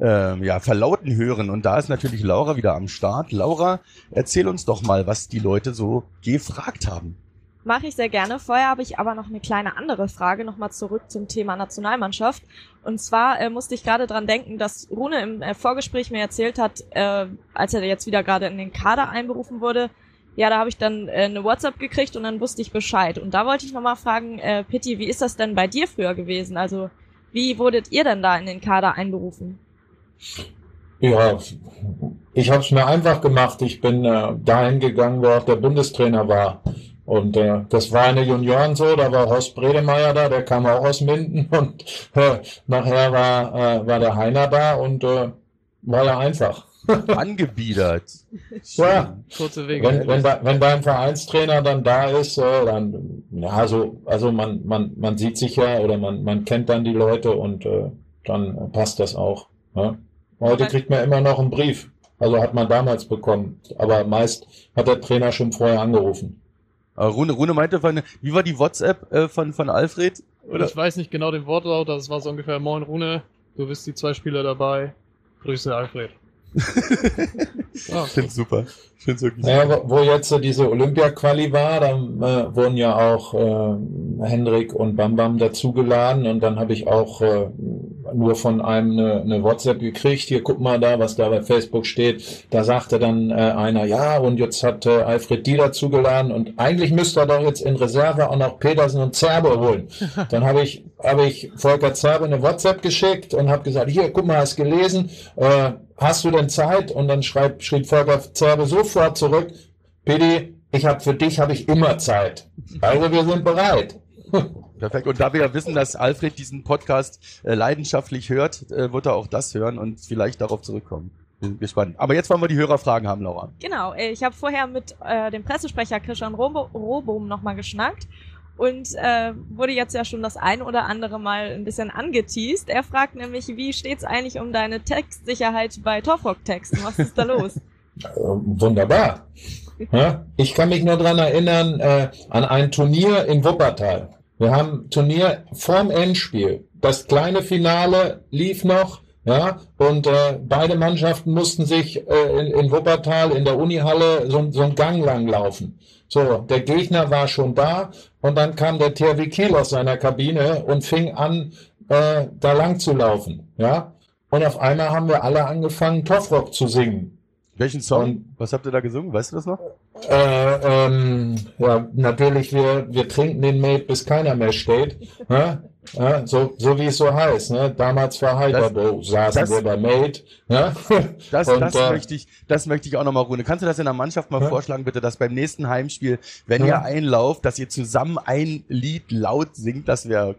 ähm, ja, verlauten hören. Und da ist natürlich Laura wieder am Start. Laura, erzähl uns doch mal, was die Leute so gefragt haben. Mache ich sehr gerne. Vorher habe ich aber noch eine kleine andere Frage, nochmal zurück zum Thema Nationalmannschaft. Und zwar äh, musste ich gerade dran denken, dass Rune im äh, Vorgespräch mir erzählt hat, äh, als er jetzt wieder gerade in den Kader einberufen wurde, ja, da habe ich dann äh, eine WhatsApp gekriegt und dann wusste ich Bescheid. Und da wollte ich nochmal fragen, äh, Pitti, wie ist das denn bei dir früher gewesen? Also, wie wurdet ihr denn da in den Kader einberufen? Ja, ich habe es mir einfach gemacht. Ich bin äh, dahin gegangen, wo auch der Bundestrainer war. Und äh, das war in den Junioren so, da war Horst Bredemeier da, der kam auch aus Minden und äh, nachher war, äh, war der Heiner da und äh, war ja einfach. Angebiedert. Ja, Kurze Wege. wenn, wenn, da, wenn dein Vereinstrainer dann da ist, äh, dann, ja, so, also man, man, man sieht sich ja oder man, man kennt dann die Leute und äh, dann passt das auch. Ja? Heute kriegt man immer noch einen Brief. Also hat man damals bekommen. Aber meist hat der Trainer schon vorher angerufen. Rune, Rune meinte, von, wie war die WhatsApp äh, von, von Alfred? Oder? Ich weiß nicht genau den Wortlaut, das war so ungefähr Moin Rune, du bist die zwei Spieler dabei. Grüße Alfred. Ich find's super. Ich find's wirklich Naja, wo, wo jetzt so diese Olympia-Quali war, dann äh, wurden ja auch äh, Hendrik und Bam Bam dazugeladen und dann habe ich auch äh, nur von einem eine, eine WhatsApp gekriegt. Hier, guck mal da, was da bei Facebook steht. Da sagte dann äh, einer, ja, und jetzt hat äh, Alfred die dazugeladen und eigentlich müsste er doch jetzt in Reserve auch noch Petersen und Zerbe holen. Dann habe ich, habe ich Volker Zerbe eine WhatsApp geschickt und habe gesagt, hier, guck mal, hast gelesen, äh, hast du denn Zeit? Und dann schreibt, schrieb Volker Zerbe sofort zurück, Pedi, ich habe für dich habe ich immer Zeit. Also wir sind bereit. Perfekt. Und da wir ja wissen, dass Alfred diesen Podcast äh, leidenschaftlich hört, äh, wird er auch das hören und vielleicht darauf zurückkommen. Bin gespannt. Aber jetzt wollen wir die Hörerfragen haben, Laura. Genau, äh, ich habe vorher mit äh, dem Pressesprecher Christian Robo Robom nochmal geschnackt und äh, wurde jetzt ja schon das ein oder andere Mal ein bisschen angeteased. Er fragt nämlich, wie steht's eigentlich um deine Textsicherheit bei Torfrock-Texten? Was ist da los? Äh, wunderbar. Ich kann mich nur dran erinnern äh, an ein Turnier in Wuppertal. Wir haben Turnier vorm Endspiel. Das kleine Finale lief noch, ja, und äh, beide Mannschaften mussten sich äh, in, in Wuppertal in der Unihalle so, so einen Gang lang laufen. So, der Gegner war schon da und dann kam der THW Kiel aus seiner Kabine und fing an, äh, da lang zu laufen, ja. Und auf einmal haben wir alle angefangen, Toffrock zu singen. Welchen Song? Was habt ihr da gesungen? Weißt du das noch? Äh, ähm, ja, natürlich, wir, wir trinken den Mate, bis keiner mehr steht. Ne? Ja, so, so wie es so heißt. Ne? Damals war Heiderbo, saßen das- wir bei Mate. Ne? Das, Und, das, äh, möchte ich, das möchte ich auch nochmal, Rune. Kannst du das in der Mannschaft mal Ja. vorschlagen, bitte, dass beim nächsten Heimspiel, wenn Ja. ihr einlauft, dass ihr zusammen ein Lied laut singt? Das wäre,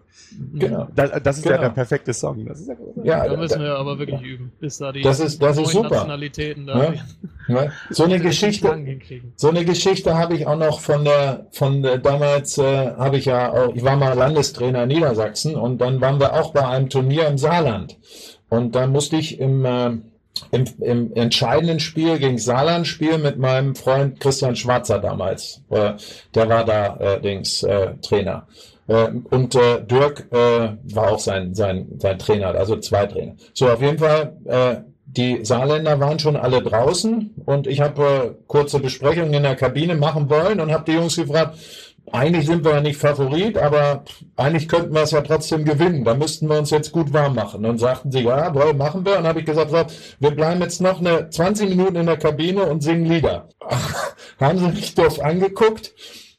Genau. das, das ist ja Genau. der perfekte Song. Das ist ja. Ja, Da müssen da- wir aber wirklich üben, bis da die Das ist- das ist neuen super. Nationalitäten da Ja. So eine Geschichte. So eine Geschichte habe ich auch noch von der, von der, damals äh, habe ich ja auch, ich war mal Landestrainer in Niedersachsen und dann waren wir auch bei einem Turnier im Saarland. Und da musste ich im, äh, im, im entscheidenden Spiel gegen Saarland spielen mit meinem Freund Christian Schwarzer damals. Äh, der war da äh, Dings äh, Trainer. Äh, und äh, Dirk äh, war auch sein, sein, sein Trainer, also zwei Trainer. So, auf jeden Fall, äh, die Saarländer waren schon alle draußen und ich habe äh, kurze Besprechungen in der Kabine machen wollen und habe die Jungs gefragt, eigentlich sind wir ja nicht Favorit, aber eigentlich könnten wir es ja trotzdem gewinnen. Da müssten wir uns jetzt gut warm machen. Und sagten sie, ja, wohl, machen wir. Und dann habe ich gesagt, wir bleiben jetzt noch eine 20 Minuten in der Kabine und singen Lieder. Haben sie mich doof angeguckt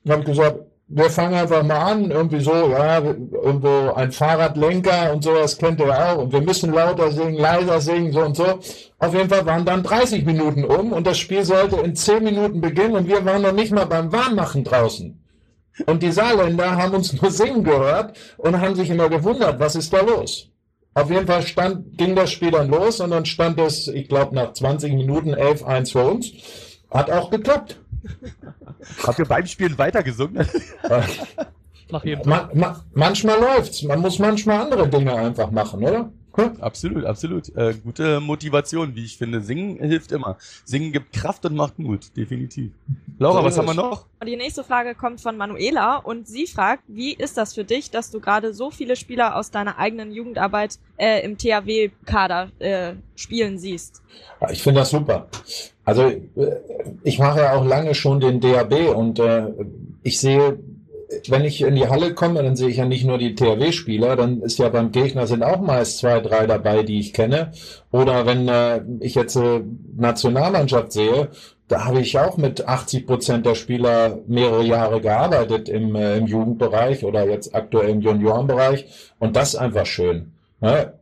und habe gesagt, wir fangen einfach mal an, irgendwie so, ja, irgendwo ein Fahrradlenker und sowas kennt ihr auch. Und wir müssen lauter singen, leiser singen, so und so. Auf jeden Fall waren dann 30 Minuten um und das Spiel sollte in 10 Minuten beginnen und wir waren noch nicht mal beim Warmmachen draußen. Und die Saarländer haben uns nur singen gehört und haben sich immer gewundert, was ist da los? Auf jeden Fall stand, ging das Spiel dann los und dann stand es, ich glaube, nach 20 Minuten 11-1 für uns. Hat auch geklappt. Habt ihr beim Spielen weitergesungen? Nach jedem Ma ma manchmal läuft's. Man muss manchmal andere Dinge einfach machen, oder? Hm? absolut, absolut. Äh, gute Motivation, wie ich finde. Singen hilft immer. Singen gibt Kraft und macht Mut, definitiv. Laura, was haben wir noch? Die nächste Frage kommt von Manuela und sie fragt, wie ist das für dich, dass du gerade so viele Spieler aus deiner eigenen Jugendarbeit äh, im THW-Kader äh, spielen siehst? Ja, Ich finde das super. Also äh, ich mache ja auch lange schon den DAB und äh, ich sehe, wenn ich in die Halle komme, dann sehe ich ja nicht nur die THW-Spieler, dann ist ja beim Gegner sind auch meist zwei, drei dabei, die ich kenne. Oder wenn äh, ich jetzt äh, Nationalmannschaft sehe, da habe ich auch mit 80 Prozent der Spieler mehrere Jahre gearbeitet im, äh, im Jugendbereich oder jetzt aktuell im Juniorenbereich und das einfach schön. Ne?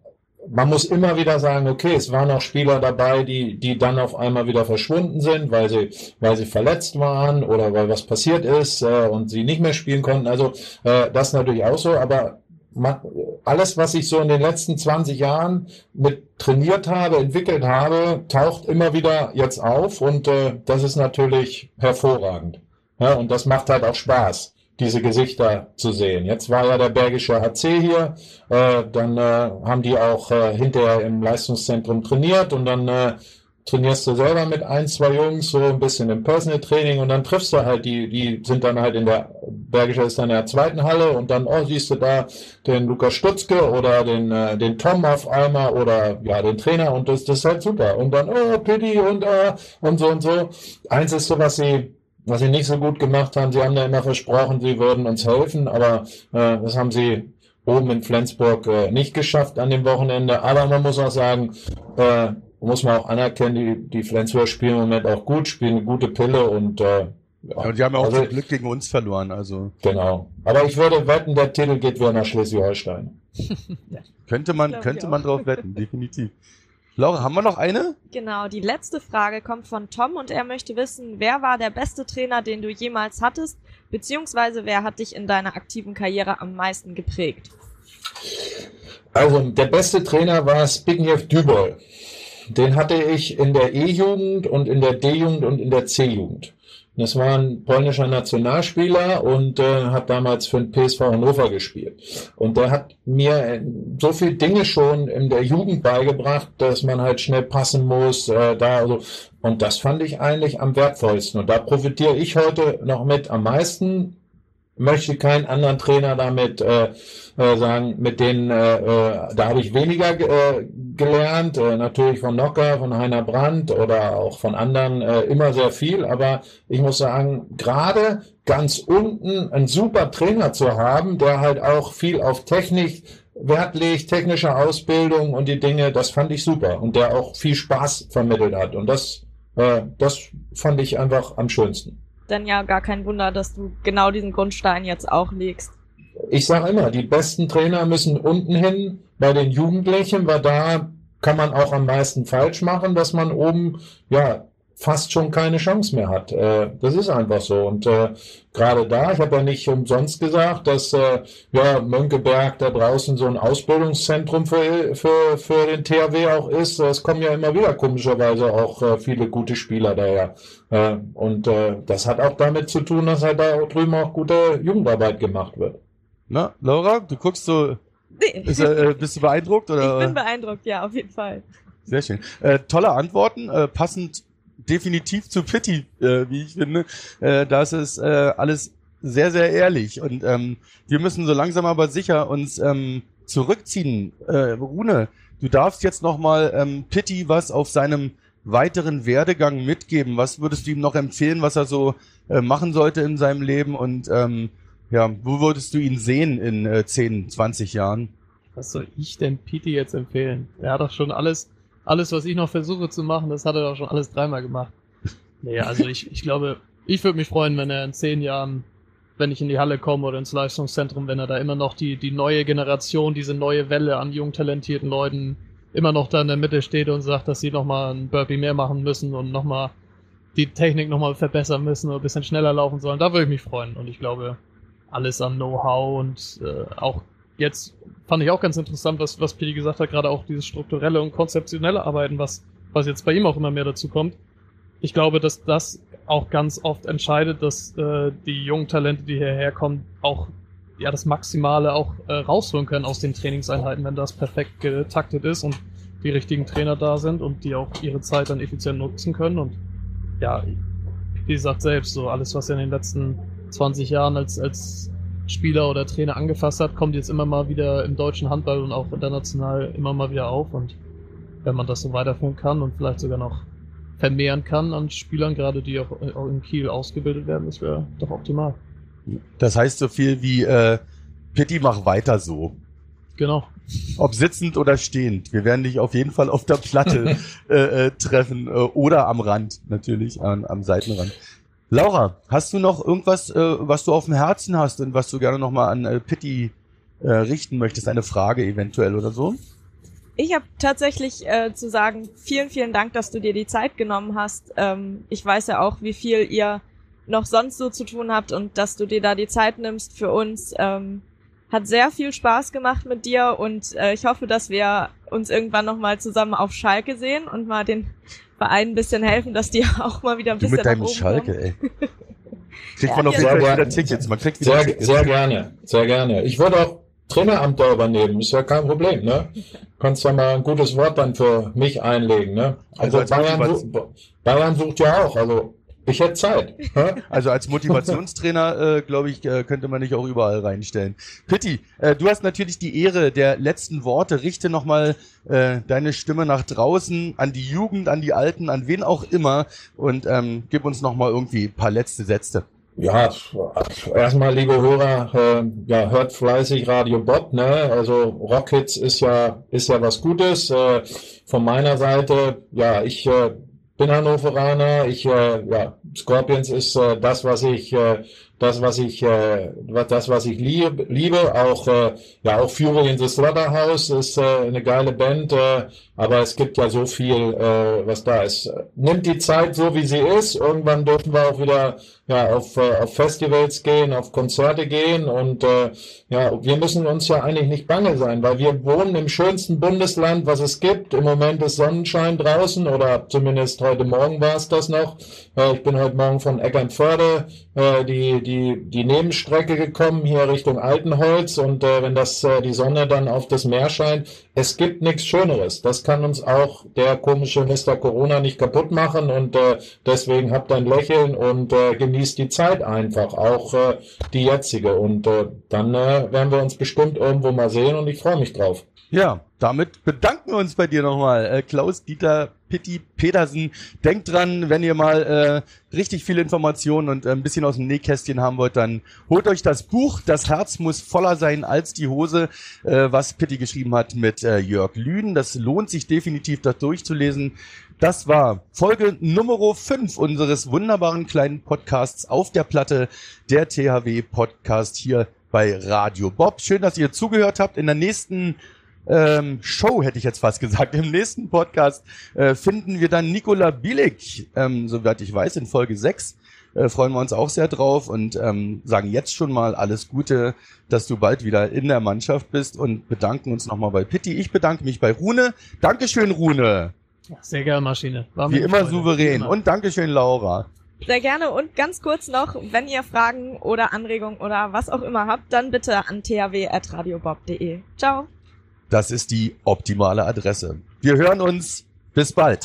Man muss immer wieder sagen, okay, es waren auch Spieler dabei, die, die dann auf einmal wieder verschwunden sind, weil sie, weil sie verletzt waren oder weil was passiert ist äh, und sie nicht mehr spielen konnten. Also äh, das natürlich auch so, aber man, alles, was ich so in den letzten 20 Jahren mit trainiert habe, entwickelt habe, taucht immer wieder jetzt auf und äh, das ist natürlich hervorragend. Ja, und das macht halt auch Spaß diese Gesichter zu sehen. Jetzt war ja der Bergische HC hier, äh, dann äh, haben die auch äh, hinterher im Leistungszentrum trainiert und dann äh, trainierst du selber mit ein, zwei Jungs, so ein bisschen im Personal Training und dann triffst du halt die, die sind dann halt in der, Bergische ist dann in der zweiten Halle und dann, oh, siehst du da den Lukas Stutzke oder den, äh, den Tom auf einmal oder ja, den Trainer und das, das ist halt super. Und dann, oh, Pity und äh, und so und so. Eins ist so, was sie was sie nicht so gut gemacht haben. Sie haben da immer versprochen, sie würden uns helfen, aber äh, das haben sie oben in Flensburg äh, nicht geschafft an dem Wochenende. Aber man muss auch sagen, äh, muss man auch anerkennen, die, die Flensburger spielen im Moment auch gut, spielen eine gute Pille und äh, ja, und die haben auch also, zum Glück gegen uns verloren, also. Genau. Aber ich würde wetten, der Titel geht wieder nach Schleswig-Holstein. könnte man, könnte man drauf wetten, definitiv. Laura, haben wir noch eine? Genau, die letzte Frage kommt von Tom und er möchte wissen, wer war der beste Trainer, den du jemals hattest, beziehungsweise wer hat dich in deiner aktiven Karriere am meisten geprägt? Also, der beste Trainer war Zbigniew Dübol. Den hatte ich in der E-Jugend und in der D-Jugend und in der C-Jugend. Das war ein polnischer Nationalspieler und äh, hat damals für den PSV Hannover gespielt. Und der hat mir äh, so viele Dinge schon in der Jugend beigebracht, dass man halt schnell passen muss. Äh, da also, und das fand ich eigentlich am wertvollsten. Und da profitiere ich heute noch mit am meisten. Möchte keinen anderen Trainer damit äh, äh, sagen, mit denen, äh, äh, da habe ich weniger äh, gelernt, äh, natürlich von Nocker, von Heiner Brandt oder auch von anderen äh, immer sehr viel, aber ich muss sagen, gerade ganz unten einen super Trainer zu haben, der halt auch viel auf Technik Wert legt, technische Ausbildung und die Dinge, das fand ich super und der auch viel Spaß vermittelt hat und das, äh, das fand ich einfach am schönsten. Dann ja gar kein Wunder, dass du genau diesen Grundstein jetzt auch legst. Ich sage immer, die besten Trainer müssen unten hin. Bei den Jugendlichen, weil da kann man auch am meisten falsch machen, dass man oben ja fast schon keine Chance mehr hat. Äh, das ist einfach so. Und äh, gerade da, ich habe ja nicht umsonst gesagt, dass äh, ja Mönckeberg da draußen so ein Ausbildungszentrum für, für, für den THW auch ist. Es kommen ja immer wieder komischerweise auch äh, viele gute Spieler daher. Äh, und äh, das hat auch damit zu tun, dass halt da drüben auch gute Jugendarbeit gemacht wird. Na, Laura, du guckst so. Nee. Ist, äh, bist du beeindruckt? Oder? Ich bin beeindruckt, ja, auf jeden Fall. Sehr schön. Äh, tolle Antworten, äh, passend definitiv zu Pitti, äh, wie ich finde. Äh, das ist äh, alles sehr, sehr ehrlich. Und ähm, wir müssen so langsam aber sicher uns ähm, zurückziehen. Äh, Rune, du darfst jetzt nochmal ähm, Pitti was auf seinem weiteren Werdegang mitgeben. Was würdest du ihm noch empfehlen, was er so äh, machen sollte in seinem Leben? Und ähm, ja, wo würdest du ihn sehen in äh, 10, 20 Jahren? Was soll ich denn Pete jetzt empfehlen? Er hat doch schon alles, alles, was ich noch versuche zu machen, das hat er doch schon alles dreimal gemacht. Nee, also ich, ich glaube, ich würde mich freuen, wenn er in zehn Jahren, wenn ich in die Halle komme oder ins Leistungszentrum, wenn er da immer noch die, die neue Generation, diese neue Welle an jung talentierten Leuten immer noch da in der Mitte steht und sagt, dass sie nochmal ein Burpee mehr machen müssen und nochmal die Technik nochmal verbessern müssen oder ein bisschen schneller laufen sollen. Da würde ich mich freuen. Und ich glaube, alles an Know-how und äh, auch jetzt fand ich auch ganz interessant, was, was Pili gesagt hat, gerade auch dieses strukturelle und konzeptionelle Arbeiten, was, was jetzt bei ihm auch immer mehr dazu kommt. Ich glaube, dass das auch ganz oft entscheidet, dass äh, die jungen Talente, die hierher kommen, auch ja das Maximale auch äh, rausholen können aus den Trainingseinheiten, wenn das perfekt getaktet ist und die richtigen Trainer da sind und die auch ihre Zeit dann effizient nutzen können. Und ja, wie gesagt selbst, so alles, was in den letzten 20 Jahren als, als Spieler oder Trainer angefasst hat, kommt jetzt immer mal wieder im deutschen Handball und auch international immer mal wieder auf. Und wenn man das so weiterführen kann und vielleicht sogar noch vermehren kann an Spielern, gerade die auch in Kiel ausgebildet werden, das wäre doch optimal. Das heißt so viel wie äh, Pitti, mach weiter so. Genau. Ob sitzend oder stehend. Wir werden dich auf jeden Fall auf der Platte äh, äh, treffen äh, oder am Rand natürlich, an, am Seitenrand. Laura, hast du noch irgendwas, äh, was du auf dem Herzen hast und was du gerne nochmal an äh, Pitti äh, richten möchtest? Eine Frage eventuell oder so? Ich habe tatsächlich äh, zu sagen, vielen, vielen Dank, dass du dir die Zeit genommen hast. Ähm, ich weiß ja auch, wie viel ihr noch sonst so zu tun habt und dass du dir da die Zeit nimmst für uns. Ähm, hat sehr viel Spaß gemacht mit dir und äh, ich hoffe, dass wir uns irgendwann nochmal zusammen auf Schalke sehen und mal den Verein ein bisschen helfen, dass die auch mal wieder ein Du bisschen mit deinem nach oben Schalke, kommen. ey. Kriegt Ja, man auf jeden Fall sehr wieder gerne. Tickets. Man kriegt Sehr, Tickets. sehr gerne, sehr gerne. Ich würde auch Traineramt da übernehmen, ist ja kein Problem, ne? Kannst ja mal ein gutes Wort dann für mich einlegen, ne? Also Also, als Bayern, Motivation- sucht, Bayern sucht ja auch, also ich hätte Zeit. Also als Motivationstrainer, äh, glaube ich, äh, könnte man dich auch überall reinstellen. Pitti, äh, du hast natürlich die Ehre der letzten Worte. Richte nochmal äh, deine Stimme nach draußen, an die Jugend, an die Alten, an wen auch immer und ähm, gib uns nochmal irgendwie ein paar letzte Sätze. Ja, erstmal, liebe Hörer, äh, ja, hört fleißig Radio Bob, ne? Also Rockhits ist ja, ist ja was Gutes. Äh, von meiner Seite, ja, ich äh, bin Hannoveraner, ich, äh, ja, Scorpions ist äh, das, was ich, äh, das, was ich, äh, das, was ich lieb, liebe. Auch, äh, ja, auch Fury in the Slaughterhouse ist äh, eine geile Band, äh, aber es gibt ja so viel, äh, was da ist. Nimmt die Zeit so, wie sie ist. Irgendwann dürfen wir auch wieder ja, auf, äh, auf Festivals gehen, auf Konzerte gehen und äh, ja, wir müssen uns ja eigentlich nicht bange sein, weil wir wohnen im schönsten Bundesland, was es gibt. Im Moment ist Sonnenschein draußen oder zumindest heute Morgen war es das noch. Äh, ich bin heute Morgen von Eckernförde äh, die, die, die Nebenstrecke gekommen, hier Richtung Altenholz. Und äh, wenn das äh, die Sonne dann auf das Meer scheint, es gibt nichts Schöneres. Das kann uns auch der komische Mr. Corona nicht kaputt machen und äh, deswegen habt ein Lächeln und äh, genießt die Zeit einfach, auch äh, die jetzige. Und äh, dann äh, werden wir uns bestimmt irgendwo mal sehen und ich freue mich drauf. Ja, damit bedanken wir uns bei dir nochmal. Äh, Klaus Dieter Pitti Petersen. Denkt dran, wenn ihr mal äh, richtig viele Informationen und äh, ein bisschen aus dem Nähkästchen haben wollt, dann holt euch das Buch. Das Herz muss voller sein als die Hose, äh, was Pitti geschrieben hat mit äh, Jörg Lüden. Das lohnt sich definitiv, das durchzulesen. Das war Folge Nummer 5 unseres wunderbaren kleinen Podcasts auf der Platte, der THW Podcast hier bei Radio Bob. Schön, dass ihr zugehört habt. In der nächsten ähm, Show, hätte ich jetzt fast gesagt. Im nächsten Podcast äh, finden wir dann Nikola Bilic, ähm, soweit ich weiß, in Folge 6. Äh, freuen wir uns auch sehr drauf und ähm, sagen jetzt schon mal alles Gute, dass du bald wieder in der Mannschaft bist und bedanken uns nochmal bei Pitti. Ich bedanke mich bei Rune. Dankeschön, Rune. Sehr gerne, Maschine. War Wie immer Freude. souverän. Immer. Und Dankeschön, Laura. Sehr gerne und ganz kurz noch, wenn ihr Fragen oder Anregungen oder was auch immer habt, dann bitte an thw.radiobob.de. Ciao. Das ist die optimale Adresse. Wir hören uns. Bis bald.